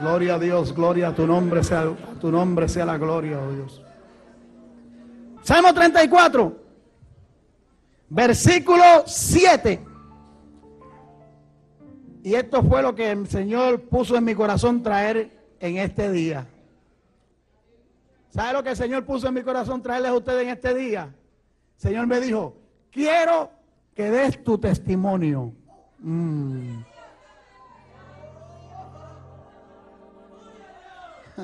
Gloria a Dios, gloria a tu nombre, sea, a tu nombre sea la gloria, oh Dios. Salmo 34, versículo 7. Y esto fue lo que el Señor puso en mi corazón traer en este día. ¿Sabe lo que el Señor puso en mi corazón traerles a ustedes en este día? El Señor me dijo, quiero que des tu testimonio. Mm.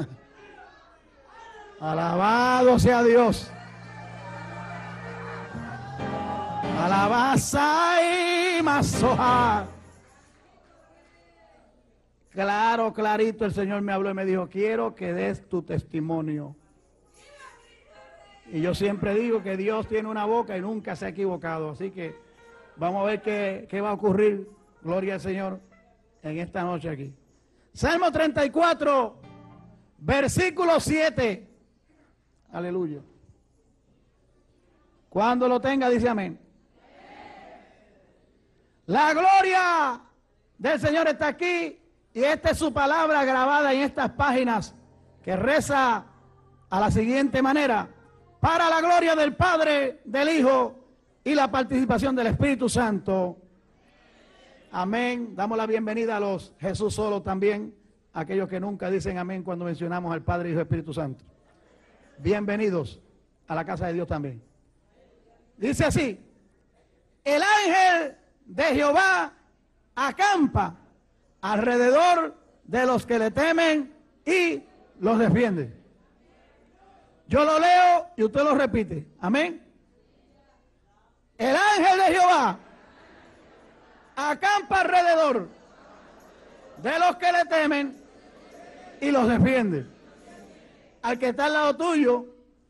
Alabado sea Dios. Alabaza y masoja. Claro, clarito, el Señor me habló y me dijo, quiero que des tu testimonio. Y yo siempre digo que Dios tiene una boca y nunca se ha equivocado. Así que vamos a ver qué, qué va a ocurrir, gloria al Señor, en esta noche aquí. Salmo 34, versículo 7. Aleluya. Cuando lo tenga, dice amén. La gloria del Señor está aquí y esta es su palabra grabada en estas páginas que reza a la siguiente manera. Para la gloria del Padre, del Hijo y la participación del Espíritu Santo. Amén. Damos la bienvenida a los Jesús solo también, aquellos que nunca dicen amén cuando mencionamos al Padre, Hijo y Espíritu Santo. Bienvenidos a la casa de Dios también. Dice así, el ángel de Jehová acampa alrededor de los que le temen y los defiende. Yo lo leo y usted lo repite. Amén. El ángel de Jehová acampa alrededor de los que le temen y los defiende. Al que está al lado tuyo,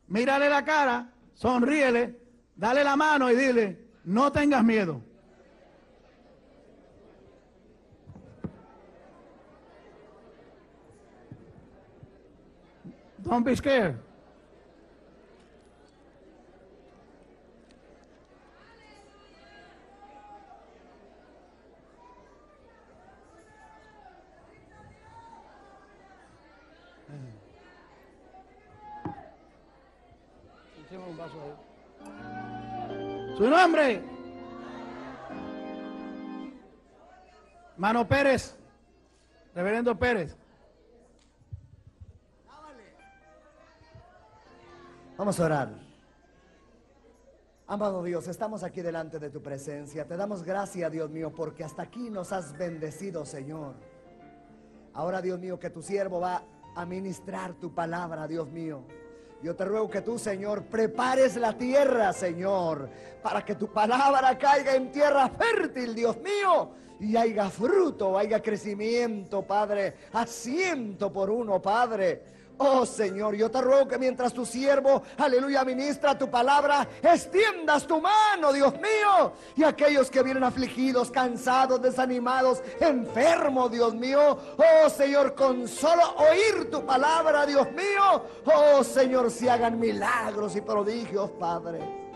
mírale la cara, sonríele, dale la mano y dile, no tengas miedo. Don't be scared. Nombre. Mano Pérez. Reverendo Pérez. Vamos a orar. Amado Dios, estamos aquí delante de tu presencia. Te damos gracias, Dios mío, porque hasta aquí nos has bendecido, Señor. Ahora, Dios mío, que tu siervo va a ministrar tu palabra, Dios mío. Yo te ruego que tú, Señor, prepares la tierra, Señor, para que tu palabra caiga en tierra fértil, Dios mío, y haya fruto, haya crecimiento, Padre, asiento por uno, Padre. Oh Señor, yo te ruego que mientras tu siervo, aleluya, ministra tu palabra, extiendas tu mano, Dios mío. Y aquellos que vienen afligidos, cansados, desanimados, enfermos, Dios mío. Oh Señor, con solo oír tu palabra, Dios mío. Oh Señor, si hagan milagros y prodigios, Padre.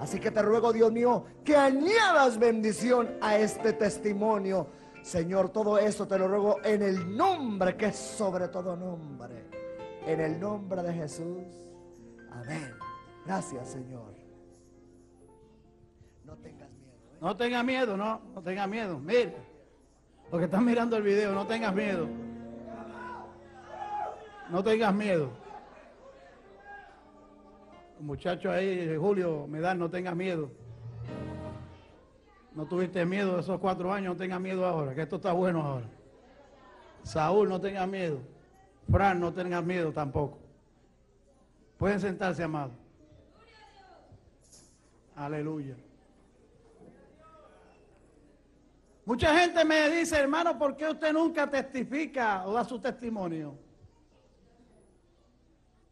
Así que te ruego, Dios mío, que añadas bendición a este testimonio. Señor, todo eso te lo ruego en el nombre que es sobre todo nombre. En el nombre de Jesús. Amén. Gracias, Señor. No tengas miedo. ¿eh? No tengas miedo, no, no tengas miedo. Mira, los que están mirando el video, no tengas miedo. No tengas miedo. Muchacho ahí, Julio, me dan, no tengas miedo. No tuviste miedo esos cuatro años, no tengas miedo ahora, que esto está bueno ahora. Saúl, no tengas miedo. Fran, no tengas miedo tampoco. Pueden sentarse, amado. Aleluya. Mucha gente me dice, hermano, ¿por qué usted nunca testifica o da su testimonio?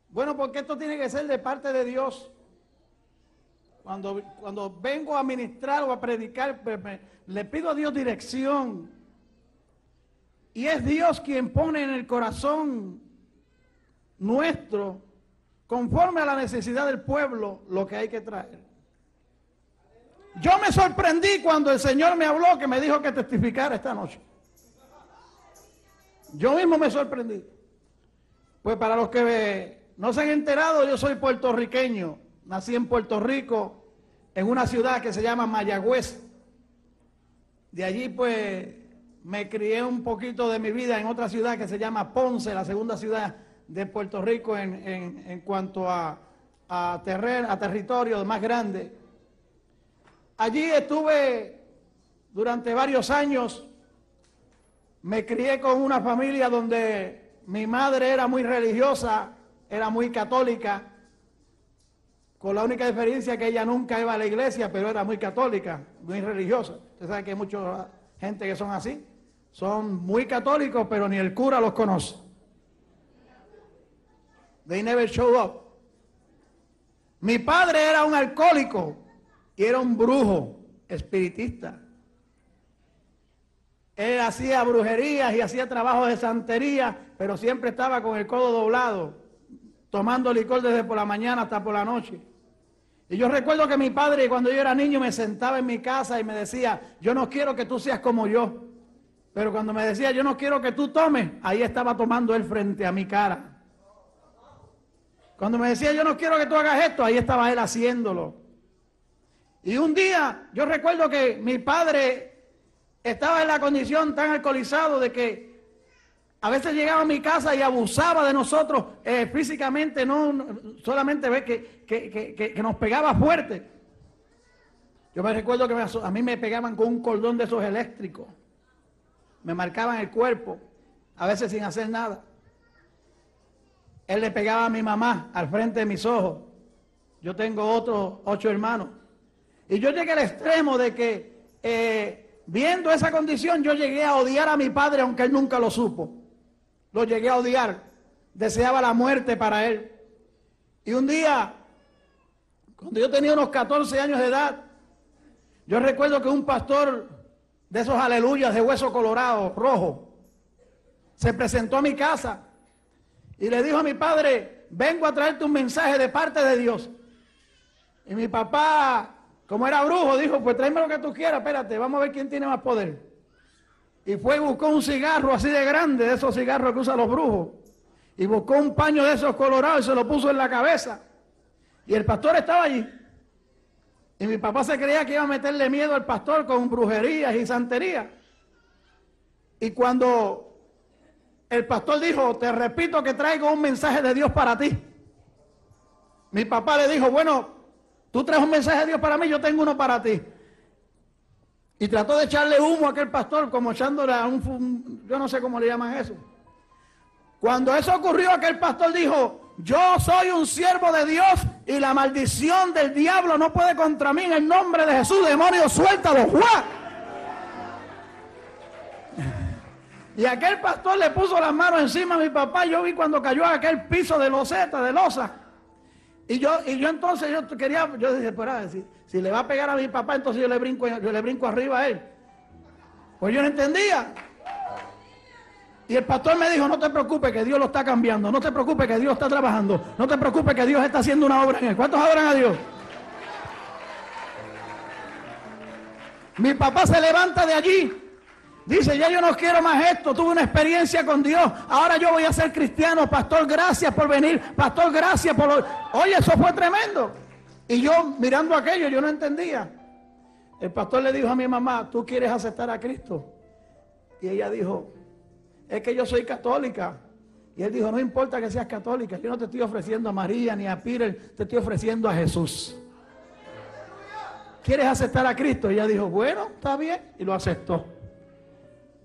Bueno, porque esto tiene que ser de parte de Dios. Cuando, cuando vengo a ministrar o a predicar, pues, le pido a Dios dirección. Y es Dios quien pone en el corazón nuestro, conforme a la necesidad del pueblo, lo que hay que traer. Yo me sorprendí cuando el Señor me habló, que me dijo que testificara esta noche. Yo mismo me sorprendí. Pues para los que no se han enterado, yo soy puertorriqueño. Nací en Puerto Rico, en una ciudad que se llama Mayagüez. De allí pues me crié un poquito de mi vida en otra ciudad que se llama Ponce, la segunda ciudad de Puerto Rico en, cuanto a, a, terreno, a territorio más grande. Allí estuve durante varios años, me crié con una familia donde mi madre era muy religiosa, era muy católica, con la única diferencia que ella nunca iba a la iglesia, pero era muy católica, muy religiosa. Usted sabe que hay mucha gente que son así. Son muy católicos, pero ni el cura los conoce. They never showed up. Mi padre era un alcohólico y era un brujo espiritista. Él hacía brujerías y hacía trabajos de santería, pero siempre estaba con el codo doblado, tomando licor desde por la mañana hasta por la noche. Y yo recuerdo que mi padre, cuando yo era niño, me sentaba en mi casa y me decía, yo no quiero que tú seas como yo. Pero cuando me decía, yo no quiero que tú tomes, ahí estaba tomando él frente a mi cara. Cuando me decía, yo no quiero que tú hagas esto, ahí estaba él haciéndolo. Y un día, yo recuerdo que mi padre estaba en la condición tan alcoholizado de que a veces llegaba a mi casa y abusaba de nosotros eh, físicamente, no solamente ve que, que, nos pegaba fuerte. Yo me recuerdo que a mí me pegaban con un cordón de esos eléctricos. Me marcaban el cuerpo, a veces sin hacer nada. Él le pegaba a mi mamá al frente de mis ojos. Yo tengo otros ocho hermanos. Y yo llegué al extremo de que, eh, viendo esa condición, yo llegué a odiar a mi padre, aunque él nunca lo supo. Lo llegué a odiar. Deseaba la muerte para él. Y un día, cuando yo tenía unos 14 años de edad, yo recuerdo que un pastor de esos aleluyas de hueso colorado, rojo, se presentó a mi casa y le dijo a mi padre, vengo a traerte un mensaje de parte de Dios. Y mi papá, como era brujo, dijo, pues tráeme lo que tú quieras, espérate, vamos a ver quién tiene más poder. Y fue y buscó un cigarro así de grande, de esos cigarros que usan los brujos. Y buscó un paño de esos colorados y se lo puso en la cabeza. Y el pastor estaba allí. Y mi papá se creía que iba a meterle miedo al pastor con brujerías y santería. Y cuando el pastor dijo, te repito que traigo un mensaje de Dios para ti. Mi papá le dijo, bueno, tú traes un mensaje de Dios para mí, yo tengo uno para ti. Y trató de echarle humo a aquel pastor, como echándole a un, yo no sé cómo le llaman eso. Cuando eso ocurrió, aquel pastor dijo, yo soy un siervo de Dios y la maldición del diablo no puede contra mí en el nombre de Jesús, demonio, suéltalo, Juan. Y aquel pastor le puso las manos encima a mi papá. Yo vi cuando cayó a aquel piso de loseta, de losa. Y yo, y yo entonces yo quería, yo dije, pues decir, si le va a pegar a mi papá, entonces yo le brinco, yo le brinco arriba a él. Pues yo no entendía. Y el pastor me dijo, no te preocupes que Dios lo está cambiando, no te preocupes que Dios está trabajando, no te preocupes que Dios está haciendo una obra en él. ¿Cuántos adoran a Dios? Mi papá se levanta de allí. Dice, ya yo no quiero más esto, tuve una experiencia con Dios, ahora yo voy a ser cristiano, pastor, gracias por venir, pastor, gracias por... Oye, eso fue tremendo. Y yo mirando aquello, yo no entendía. El pastor le dijo a mi mamá, ¿tú quieres aceptar a Cristo? Y ella dijo, es que yo soy católica. Y él dijo, no importa que seas católica, yo no te estoy ofreciendo a María ni a Peter, te estoy ofreciendo a Jesús. ¿Quieres aceptar a Cristo? Y ella dijo, bueno, está bien. Y lo aceptó.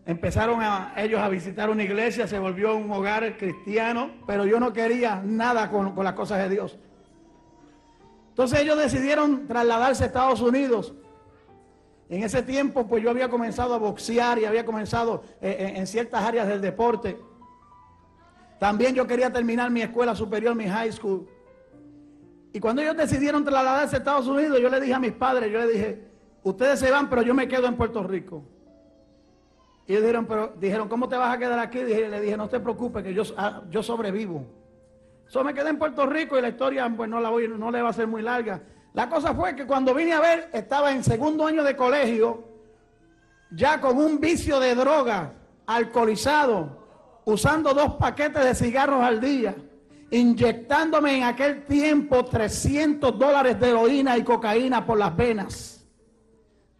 Empezaron a, ellos a visitar una iglesia, se volvió un hogar cristiano, pero yo no quería nada con, con las cosas de Dios. Entonces ellos decidieron trasladarse a Estados Unidos. En ese tiempo, pues yo había comenzado a boxear y había comenzado eh, en ciertas áreas del deporte. También yo quería terminar mi escuela superior, mi high school. Y cuando ellos decidieron trasladarse a Estados Unidos, yo le dije a mis padres, yo le dije, ustedes se van, pero yo me quedo en Puerto Rico. Y ellos dijeron, pero, dijeron, ¿cómo te vas a quedar aquí? Dije, le dije, no te preocupes, que yo, ah, sobrevivo. Yo me quedé en Puerto Rico y la historia pues, no, la voy, no le va a ser muy larga. La cosa fue que cuando vine a ver, estaba en segundo año de colegio, ya con un vicio de droga, alcoholizado, usando dos paquetes de cigarros al día, inyectándome en aquel tiempo 300 dólares de heroína y cocaína por las venas.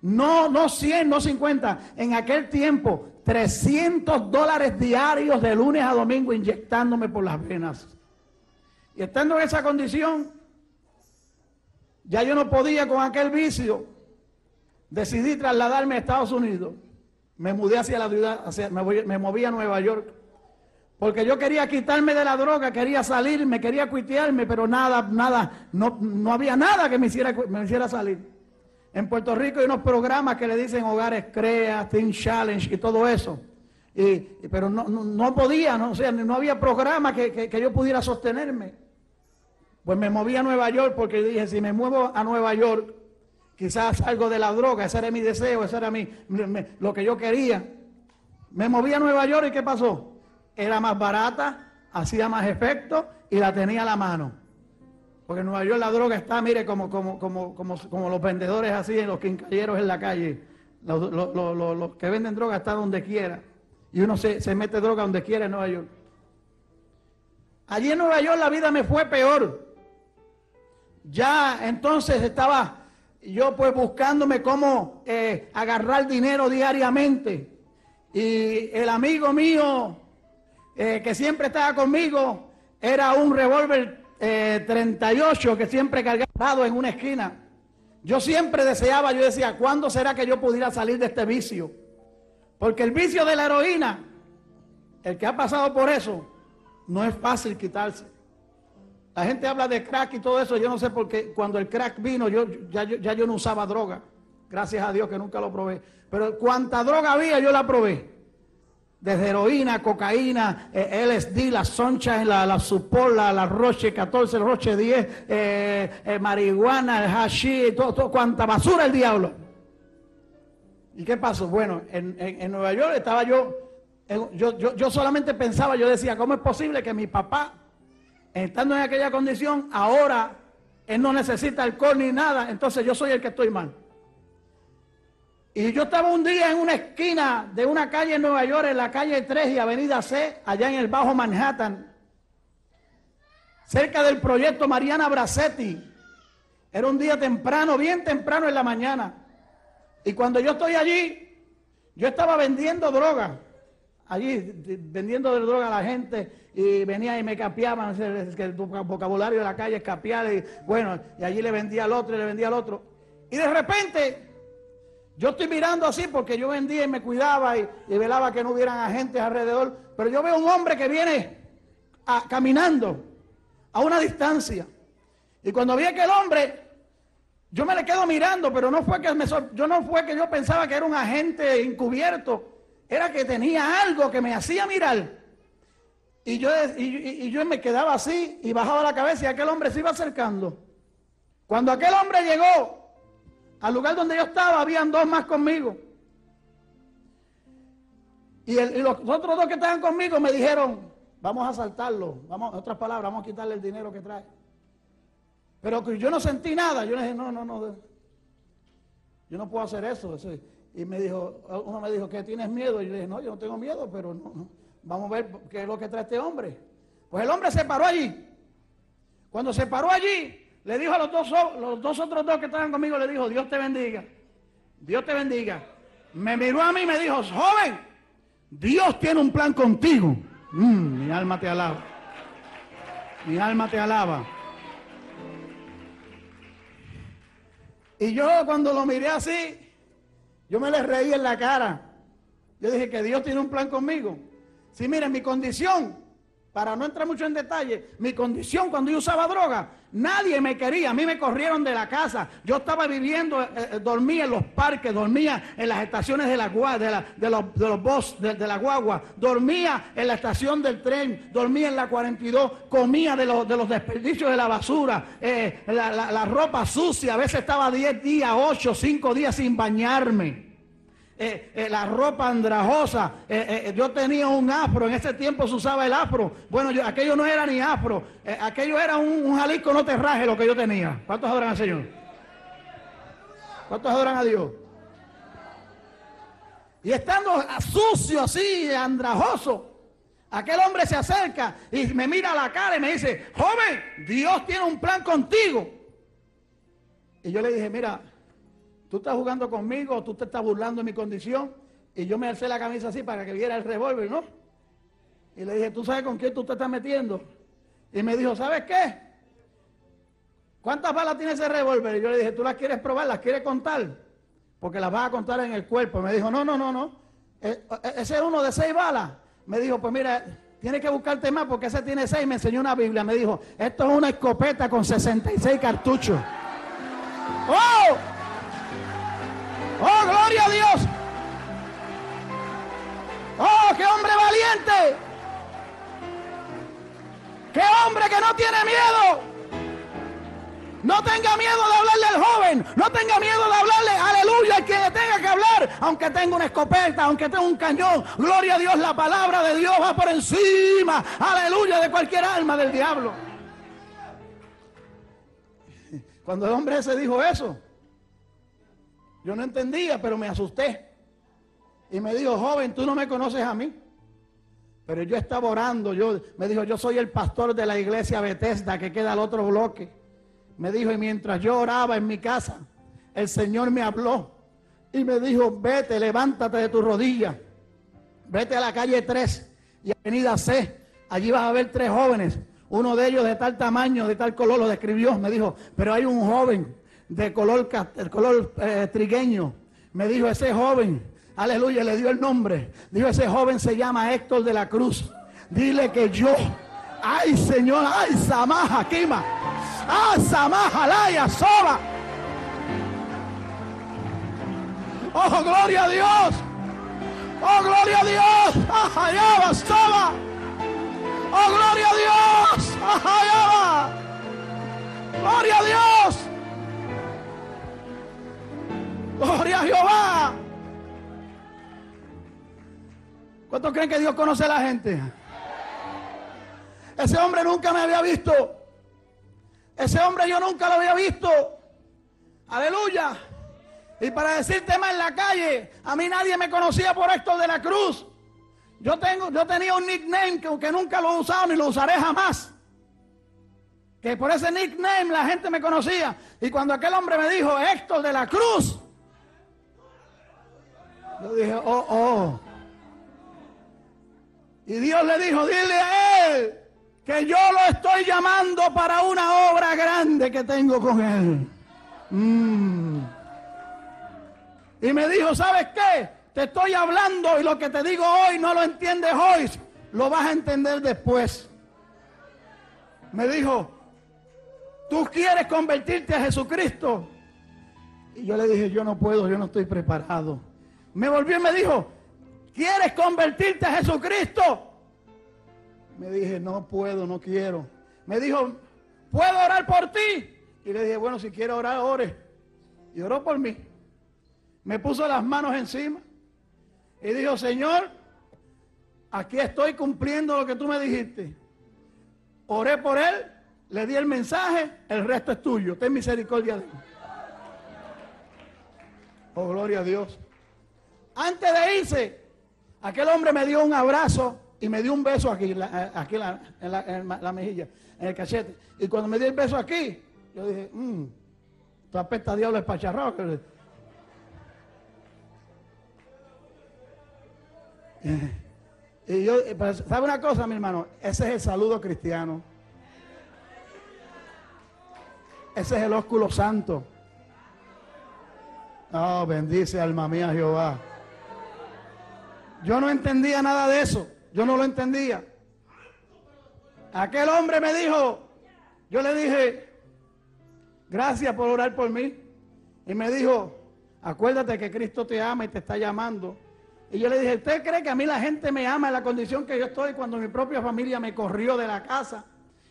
No, no 100, no 50. En aquel tiempo, 300 dólares diarios de lunes a domingo inyectándome por las venas. Y estando en esa condición, ya yo no podía con aquel vicio. Decidí trasladarme a Estados Unidos. Me mudé hacia la ciudad, me, me moví a Nueva York. Porque yo quería quitarme de la droga, quería salirme, quería cuitearme, pero nada, nada, no, no había nada que me hiciera, me hiciera salir. En Puerto Rico hay unos programas que le dicen Hogares Crea, Teen Challenge y todo eso. Y, pero no, no, podía, no, o no había programa que, que yo pudiera sostenerme. Pues me moví a Nueva York porque dije, si me muevo a Nueva York, quizás algo de la droga, ese era mi deseo, ese era mi, lo que yo quería. Me moví a Nueva York y ¿qué pasó? Era más barata, hacía más efecto y la tenía a la mano. Porque en Nueva York la droga está, mire, como, como, como, como, los vendedores así, en los quincalleros en la calle. Los, que venden droga están donde quiera. Y uno se, se mete droga donde quiera en Nueva York. Allí en Nueva York la vida me fue peor. Ya entonces estaba yo pues buscándome cómo eh, agarrar dinero diariamente. Y el amigo mío eh, que siempre estaba conmigo era un revólver 38 eh, que siempre cargaba en una esquina. Yo siempre deseaba, yo decía, ¿cuándo será que yo pudiera salir de este vicio? Porque el vicio de la heroína, el que ha pasado por eso, no es fácil quitarse. La gente habla de crack y todo eso. Yo no sé por qué cuando el crack vino, yo ya, yo no usaba droga. Gracias a Dios que nunca lo probé. Pero cuanta droga había, yo la probé. Desde heroína, cocaína, eh, LSD, la soncha, la, la supola, la roche 14, el roche 10, eh, eh, marihuana, el hashish, todo, todo, cuanta basura el diablo. ¿Y qué pasó? Bueno, en, Nueva York estaba yo, yo, yo, yo solamente pensaba, yo decía, ¿cómo es posible que mi papá estando en aquella condición, ahora él no necesita alcohol ni nada, entonces yo soy el que estoy mal. Y yo estaba un día en una esquina de una calle en Nueva York, en la calle 3 y Avenida C, allá en el Bajo Manhattan, cerca del proyecto Mariana Bracetti. Era un día temprano, bien temprano en la mañana. Y cuando yo estoy allí, yo estaba vendiendo droga allí vendiendo droga a la gente y venía y me capiaban, que el vocabulario de la calle es capiar y bueno, y allí le vendía al otro y le vendía al otro. Y de repente yo estoy mirando así porque yo vendía y me cuidaba y, velaba que no hubieran agentes alrededor, pero yo veo un hombre que viene caminando a una distancia. Y cuando vi aquel hombre, yo me le quedo mirando, pero no fue que me, yo no fue que yo pensaba que era un agente encubierto era que tenía algo que me hacía mirar. Y yo, y, yo me quedaba así y bajaba la cabeza y aquel hombre se iba acercando. Cuando aquel hombre llegó al lugar donde yo estaba, habían dos más conmigo. Y, los otros dos que estaban conmigo me dijeron, vamos a asaltarlo, vamos, en otras palabras, vamos a quitarle el dinero que trae. Pero yo no sentí nada, yo le dije, no, no, no, yo no puedo hacer eso. eso y me dijo, uno me dijo, ¿qué tienes miedo? Y yo le dije, no, yo no tengo miedo, pero no, vamos a ver qué es lo que trae este hombre. Pues el hombre se paró allí. Cuando se paró allí, le dijo a los dos, los dos otros dos que estaban conmigo, le dijo, Dios te bendiga. Dios te bendiga. Me miró a mí y me dijo, joven, Dios tiene un plan contigo. Mm, mi alma te alaba. Mi alma te alaba. Y yo cuando lo miré así, yo me le reí en la cara. Yo dije que Dios tiene un plan conmigo. Sí, miren, mi condición para no entrar mucho en detalle, mi condición cuando yo usaba droga, nadie me quería, a mí me corrieron de la casa, yo estaba viviendo, eh, eh, dormía en los parques, dormía en las estaciones de, la, de, de los, de los de, la guagua, dormía en la estación del tren, dormía en la 42, comía de los, de los desperdicios de la basura, eh, la, la ropa sucia, a veces estaba 10 días, 8, 5 días sin bañarme. Eh, eh, la ropa andrajosa. Eh, yo tenía un afro, en ese tiempo se usaba el afro. Bueno, yo, aquello no era ni afro, aquello era un, un, jalisco no terraje lo que yo tenía. ¿Cuántos adoran al Señor? ¿Cuántos adoran a Dios? Y estando sucio así, andrajoso, aquel hombre se acerca y me mira a la cara y me dice, joven, Dios tiene un plan contigo. Y yo le dije, mira, tú estás jugando conmigo, tú te estás burlando de mi condición. Y yo me alcé la camisa así para que viera el revólver, ¿no? Y le dije, ¿tú sabes con quién tú te estás metiendo? Y me dijo, ¿sabes qué? ¿Cuántas balas tiene ese revólver? Y yo le dije, ¿tú las quieres probar? ¿Las quieres contar? Porque las vas a contar en el cuerpo. Me dijo, no, no, no, no. E, e, ese es uno de seis balas. Me dijo, pues mira, tienes que buscarte más porque ese tiene seis. Me enseñó una Biblia. Me dijo, esto es una escopeta con 66 cartuchos. ¡Oh! Oh, gloria a Dios. Oh, qué hombre valiente. Qué hombre que no tiene miedo. No tenga miedo de hablarle al joven. No tenga miedo de hablarle, aleluya, al que le tenga que hablar. Aunque tenga una escopeta, aunque tenga un cañón. Gloria a Dios, la palabra de Dios va por encima. Aleluya, de cualquier alma del diablo. Cuando el hombre ese dijo eso, yo no entendía, pero me asusté. Y me dijo, joven, tú no me conoces a mí. Pero yo estaba orando, yo, me dijo, yo soy el pastor de la iglesia Bethesda que queda al otro bloque. Me dijo, y mientras yo oraba en mi casa, el Señor me habló y me dijo, vete, levántate de tu rodilla, vete a la calle 3 y avenida C. Allí vas a ver tres jóvenes, uno de ellos de tal tamaño, de tal color, lo describió. Me dijo, pero hay un joven de color, el color eh, trigueño. Me dijo ese joven, aleluya, le dio el nombre. Dijo ese joven se llama Héctor de la Cruz. Dile que yo, ay Señor, ay Samaja, Kima, ay Samaja, Laya, Soba. Oh, gloria a Dios. Oh, gloria a Dios. Ajayaba, Soba. Oh, gloria a Dios. Ajayaba. Gloria a Dios. Gloria a Jehová. ¿Cuántos creen que Dios conoce a la gente? Ese hombre nunca me había visto. Ese hombre yo nunca lo había visto. Aleluya. Y para decirte más en la calle, a mí nadie me conocía por esto de la cruz. Yo, tengo, yo tenía un nickname que, nunca lo he usado ni lo usaré jamás. Que por ese nickname la gente me conocía. Y cuando aquel hombre me dijo, Héctor de la Cruz, yo dije, oh, oh. Y Dios le dijo, dile a él que yo lo estoy llamando para una obra grande que tengo con él. Mm. Y me dijo, ¿sabes qué? Te estoy hablando y lo que te digo hoy no lo entiendes hoy, lo vas a entender después. Me dijo, ¿tú quieres convertirte a Jesucristo? Y yo le dije, yo no puedo, yo no estoy preparado. Me volvió y me dijo, ¿quieres convertirte a Jesucristo? Me dije, no puedo, no quiero. Me dijo, ¿puedo orar por ti? Y le dije, bueno, si quiere orar, ore. Y oró por mí. Me puso las manos encima y dijo, Señor, aquí estoy cumpliendo lo que tú me dijiste. Oré por él, le di el mensaje, el resto es tuyo. Ten misericordia de él. Oh, gloria a Dios. Antes de irse, aquel hombre me dio un abrazo y me dio un beso aquí, aquí en, la, mejilla, en el cachete. Y cuando me dio el beso aquí, yo dije, mmm, tu apesta diablo espacharrado. Y yo, ¿sabe una cosa, mi hermano? Ese es el saludo cristiano. Ese es el ósculo santo. Oh, bendice alma mía Jehová. Yo no entendía nada de eso. Yo no lo entendía. Aquel hombre me dijo, yo le dije, gracias por orar por mí. Y me dijo, acuérdate que Cristo te ama y te está llamando. Y yo le dije, ¿usted cree que a mí la gente me ama en la condición que yo estoy cuando mi propia familia me corrió de la casa?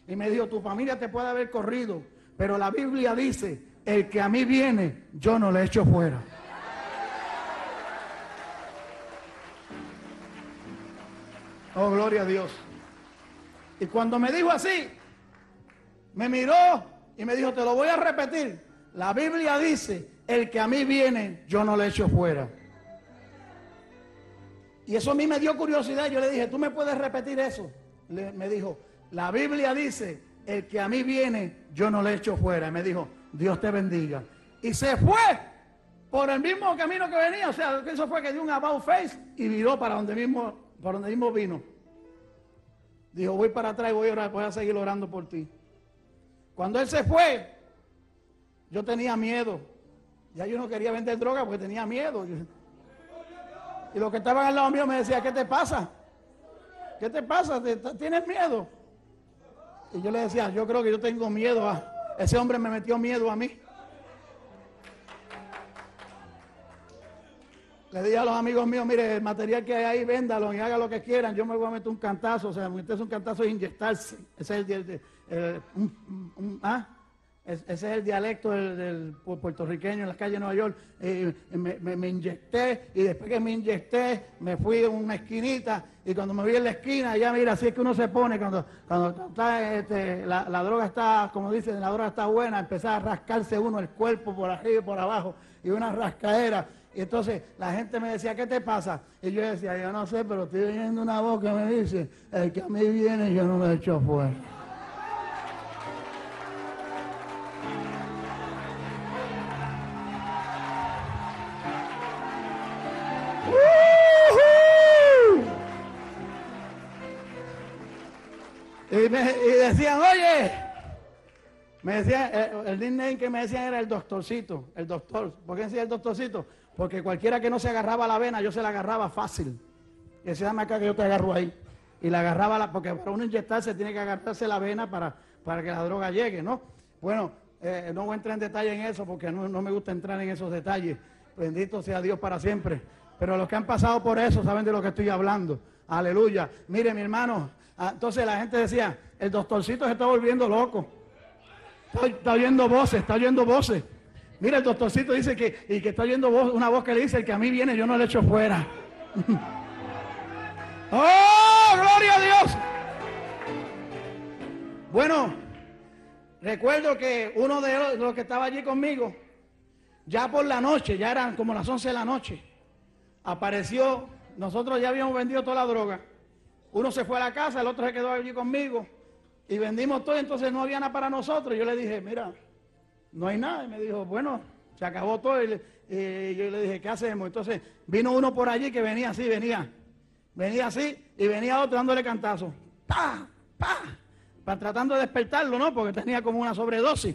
Y me dijo, tu familia te puede haber corrido, pero la Biblia dice, el que a mí viene, yo no le echo fuera. Oh, gloria a Dios. Y cuando me dijo así, me miró y me dijo, te lo voy a repetir. La Biblia dice, el que a mí viene, yo no le echo fuera. Y eso a mí me dio curiosidad. Yo le dije, ¿tú me puedes repetir eso? me dijo, la Biblia dice, el que a mí viene, yo no le echo fuera. Y me dijo, Dios te bendiga. Y se fue por el mismo camino que venía. O sea, eso fue que dio un about face y viró para donde mismo, para donde mismo vino. Dijo, voy para atrás y voy a, orar, voy a seguir orando por ti. Cuando él se fue, yo tenía miedo. Ya yo no quería vender droga porque tenía miedo. Y los que estaban al lado mío me decían, ¿qué te pasa? ¿Qué te pasa? ¿Tienes miedo? Y yo le decía, yo creo que yo tengo miedo a... Ese hombre me metió miedo a mí. Le dije a los amigos míos, mire, el material que hay ahí, véndalo y haga lo que quieran. Yo me voy a meter un cantazo. O sea, meterse un cantazo es inyectarse. Ese es el, ¿ah? Ese es el dialecto del, puertorriqueño en las calles de Nueva York. me, inyecté y después que me inyecté me fui a una esquinita y cuando me vi en la esquina, ya mira, así es que uno se pone cuando, cuando está, este, la, droga está, como dicen, la droga está buena, empezar a rascarse uno el cuerpo por arriba y por abajo y una rascadera. Y entonces la gente me decía, ¿qué te pasa? Y yo decía, yo no sé, pero estoy oyendo una voz que me dice, el que a mí viene yo no lo echo fuera. Oye, me decían, el, el nickname que me decían era el doctorcito, el doctor. ¿Por qué decía el doctorcito? Porque cualquiera que no se agarraba la vena, yo se la agarraba fácil. Y decía, dame acá que yo te agarro ahí. Y la agarraba, la, porque para uno inyectarse tiene que agarrarse la vena para, para que la droga llegue, ¿no? Bueno, eh, no voy a entrar en detalle en eso porque no, me gusta entrar en esos detalles. Bendito sea Dios para siempre. Pero los que han pasado por eso saben de lo que estoy hablando. Aleluya. Mire, mi hermano. Ah, entonces la gente decía, el doctorcito se está volviendo loco. Está, está oyendo voces, está oyendo voces. Mira, el doctorcito dice que, y que está oyendo una voz que le dice, el que a mí viene yo no le echo fuera. ¡Oh, gloria a Dios! Bueno, recuerdo que uno de los, que estaba allí conmigo, ya por la noche, ya eran como las 11 de la noche, apareció, nosotros ya habíamos vendido toda la droga. Uno se fue a la casa, el otro se quedó allí conmigo y vendimos todo, entonces no había nada para nosotros. Yo le dije, mira, no hay nada. Y me dijo, bueno, se acabó todo. Y, yo le dije, ¿qué hacemos? Entonces vino uno por allí que venía así, venía. Venía así y venía otro dándole cantazo. ¡Pa! ¡Pa! Para tratando de despertarlo, ¿no? Porque tenía como una sobredosis.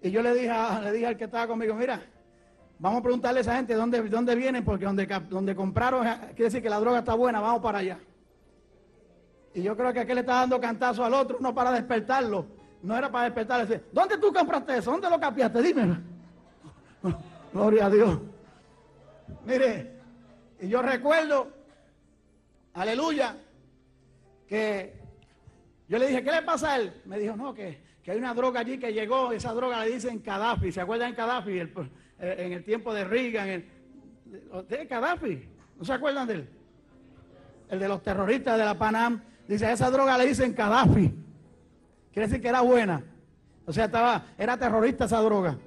Y yo le dije, le dije al que estaba conmigo, mira, vamos a preguntarle a esa gente dónde, dónde vienen, porque donde, donde compraron, quiere decir que la droga está buena, vamos para allá. Y yo creo que aquel le está dando cantazo al otro, no para despertarlo. No era para despertar. Decir, ¿Dónde tú compraste eso? ¿Dónde lo cambiaste? Dime. Gloria a Dios. Mire, y yo recuerdo, aleluya, que yo le dije, ¿qué le pasa a él? Me dijo, no, que, hay una droga allí que llegó, esa droga le dicen Gaddafi. ¿Se acuerdan de Gaddafi? Eh, en el tiempo de Reagan. El, ¿De Gaddafi? ¿No se acuerdan de él? El de los terroristas de la Panam. Dice, esa droga le dicen Gaddafi. Quiere decir que era buena. O sea, estaba, era terrorista esa droga.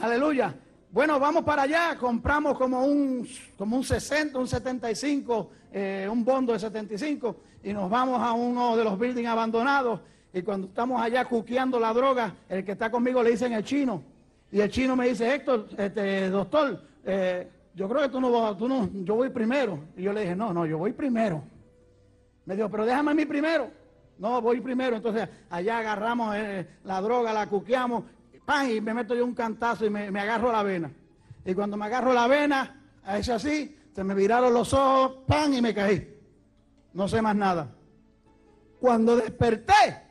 Aleluya. Bueno, vamos para allá, compramos como un, como un 60, un 75, eh, un bondo de 75 y nos vamos a uno de los buildings abandonados y cuando estamos allá cuqueando la droga, el que está conmigo le dicen el chino y el chino me dice, Héctor, este, doctor, eh, yo creo que tú no, tú no, yo voy primero. Y yo le dije, no, no, yo voy primero. Me dijo, pero déjame a mí primero. No, voy primero. Entonces allá agarramos eh, la droga, la cuqueamos, y me meto yo un cantazo y me, agarro la vena. Y cuando me agarro la vena, es así, se me viraron los ojos, pan, y me caí. No sé más nada. Cuando desperté,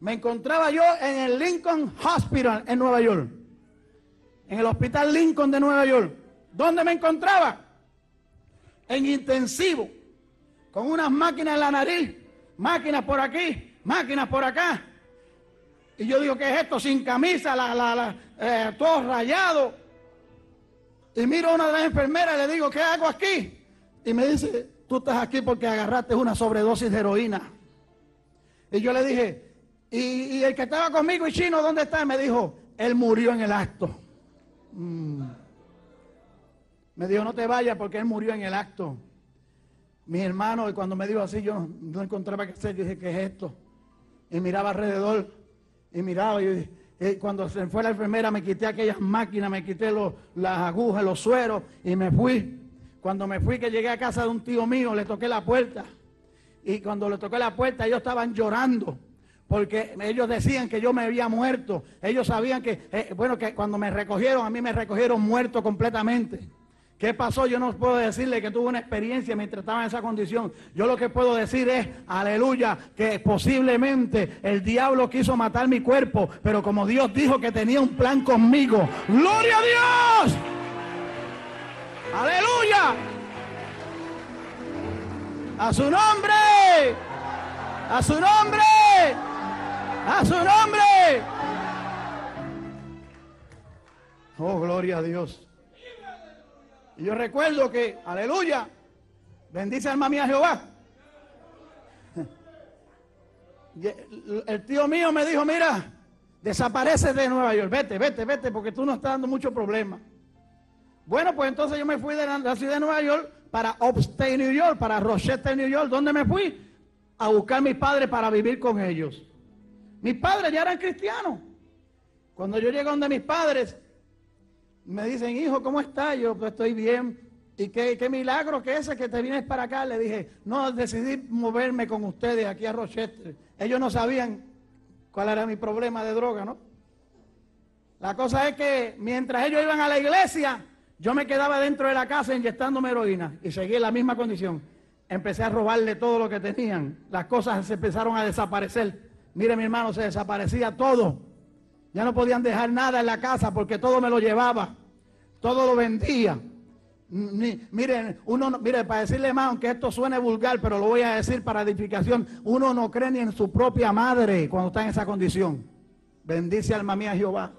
me encontraba yo en el Lincoln Hospital en Nueva York. En el Hospital Lincoln de Nueva York. ¿Dónde me encontraba? En intensivo. Con unas máquinas en la nariz. Máquinas por aquí, máquinas por acá. Y yo digo, ¿qué es esto? Sin camisa, la, la, eh, todo rayado. Y miro a una de las enfermeras y le digo, ¿qué hago aquí? Y me dice, tú estás aquí porque agarraste una sobredosis de heroína. Y yo le dije, ¿y, el que estaba conmigo y chino dónde está? Me dijo, él murió en el acto. Mm. Me dijo, no te vayas porque él murió en el acto. Mi hermano, y cuando me dijo así, yo no encontraba qué hacer. Dije, ¿qué es esto? Y miraba alrededor y miraba. Y, cuando se fue la enfermera, me quité aquellas máquinas, me quité las agujas, los sueros y me fui. Cuando me fui, que llegué a casa de un tío mío, le toqué la puerta. Y cuando le toqué la puerta, ellos estaban llorando. Porque ellos decían que yo me había muerto. Ellos sabían que, eh, bueno, que cuando me recogieron, a mí me recogieron muerto completamente. ¿Qué pasó? Yo no puedo decirle que tuve una experiencia mientras estaba en esa condición. Yo lo que puedo decir es, aleluya, que posiblemente el diablo quiso matar mi cuerpo, pero como Dios dijo que tenía un plan conmigo, ¡Gloria a Dios! Aleluya. A su nombre. A su nombre. A su nombre. Oh, gloria a Dios. Y yo recuerdo que, aleluya, bendice alma mía Jehová. El tío mío me dijo, mira, desaparece de Nueva York, vete, vete, vete, porque tú no estás dando mucho problema. Bueno, pues entonces yo me fui de la, ciudad de Nueva York para Upstate, New York, para Rochester, New York. ¿Dónde me fui? A buscar a mis padres para vivir con ellos. Mis padres ya eran cristianos. Cuando yo llego donde mis padres, me dicen, hijo, ¿cómo estás? Yo, pues estoy bien. ¿Y qué, qué milagro que ese que te vienes para acá? Le dije, no, decidí moverme con ustedes aquí a Rochester. Ellos no sabían cuál era mi problema de droga, ¿no? La cosa es que mientras ellos iban a la iglesia, yo me quedaba dentro de la casa inyectándome heroína y seguí en la misma condición. Empecé a robarle todo lo que tenían. Las cosas se empezaron a desaparecer. Mire mi hermano, se desaparecía todo. Ya no podían dejar nada en la casa porque todo me lo llevaba. Todo lo vendía. miren, uno, mire, para decirle más, aunque esto suene vulgar, pero lo voy a decir para edificación, uno no cree ni en su propia madre cuando está en esa condición. Bendice alma mía Jehová.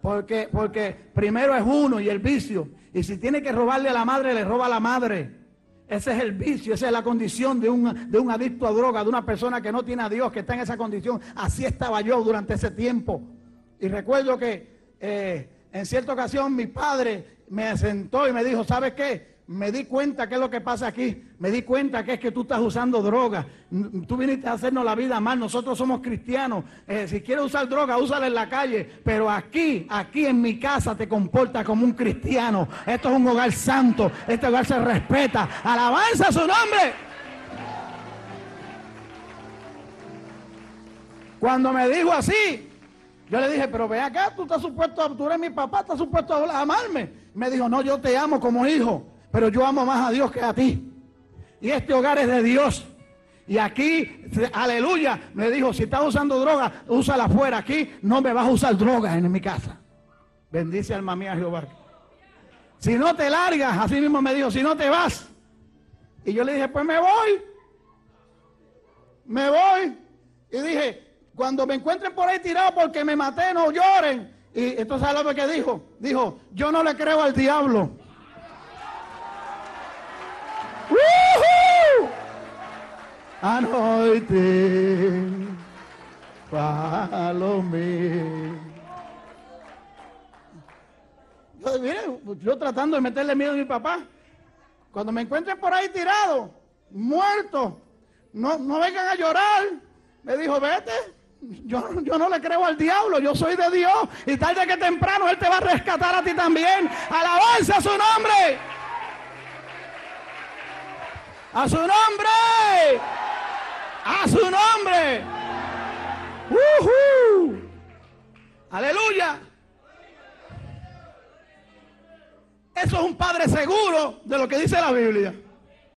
Porque, porque primero es uno y el vicio. Y si tiene que robarle a la madre, le roba a la madre. Ese es el vicio, esa es la condición de un, de un adicto a droga, de una persona que no tiene a Dios, que está en esa condición. Así estaba yo durante ese tiempo. Y recuerdo que eh, en cierta ocasión mi padre me sentó y me dijo, ¿sabes qué? Me di cuenta que es lo que pasa aquí. Me di cuenta que es que tú estás usando droga. Tú viniste a hacernos la vida mal. Nosotros somos cristianos. Eh, si quieres usar droga, úsala en la calle. Pero aquí, aquí en mi casa te comportas como un cristiano. Esto es un hogar santo. Este hogar se respeta. Alabanza a su nombre. Cuando me dijo así, yo le dije, pero ve acá, tú estás supuesto, tú eres mi papá, estás supuesto a amarme. Me dijo, no, yo te amo como hijo pero yo amo más a Dios que a ti. Y este hogar es de Dios. Y aquí, aleluya, me dijo, si estás usando droga, úsala afuera. Aquí no me vas a usar droga en mi casa. Bendice alma mía Jehová. Si no te largas, así mismo me dijo, si no te vas. Y yo le dije, pues me voy. Me voy. Y dije, cuando me encuentren por ahí tirado porque me maté, no lloren. Y entonces, ¿sabes lo que dijo? Dijo, yo no le creo al diablo. Anointing, follow me. Yo, tratando de meterle miedo a mi papá. Cuando me encuentren por ahí tirado, muerto, no, no vengan a llorar. Me dijo, vete, yo, yo, no le creo al diablo, yo soy de Dios. Y tarde que temprano Él te va a rescatar a ti también. Alabanza a su nombre. A su nombre. A su nombre. Aleluya. Eso es un padre seguro de lo que dice la Biblia.